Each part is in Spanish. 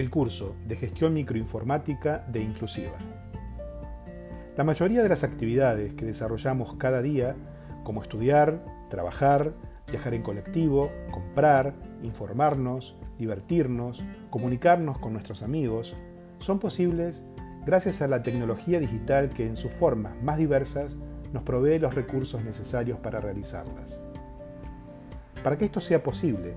el curso de gestión microinformática de Inclusiva. La mayoría de las actividades que desarrollamos cada día, como estudiar, trabajar, viajar en colectivo, comprar, informarnos, divertirnos, comunicarnos con nuestros amigos, son posibles gracias a la tecnología digital que en sus formas más diversas nos provee los recursos necesarios para realizarlas. Para que esto sea posible,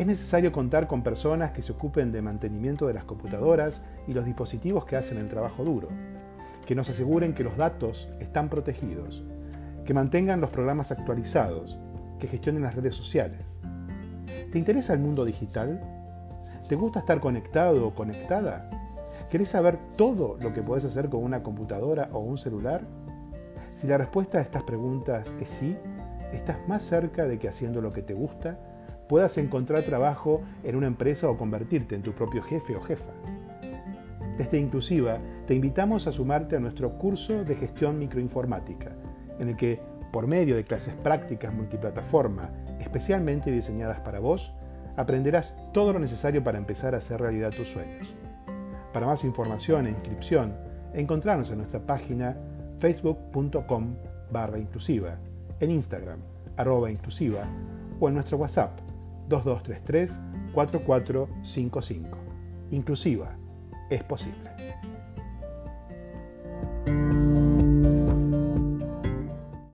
es necesario contar con personas que se ocupen de mantenimiento de las computadoras y los dispositivos que hacen el trabajo duro, que nos aseguren que los datos están protegidos, que mantengan los programas actualizados, que gestionen las redes sociales. ¿Te interesa el mundo digital? ¿Te gusta estar conectado o conectada? ¿Querés saber todo lo que puedes hacer con una computadora o un celular? Si la respuesta a estas preguntas es sí, estás más cerca de que haciendo lo que te gusta puedas encontrar trabajo en una empresa o convertirte en tu propio jefe o jefa. Desde Inclusiva te invitamos a sumarte a nuestro curso de gestión microinformática, en el que, por medio de clases prácticas multiplataforma especialmente diseñadas para vos, aprenderás todo lo necesario para empezar a hacer realidad tus sueños. Para más información e inscripción, encontrarnos en nuestra página facebook.com barra inclusiva, en Instagram, arroba inclusiva, o en nuestro WhatsApp 2233 4455. Inclusiva, es posible.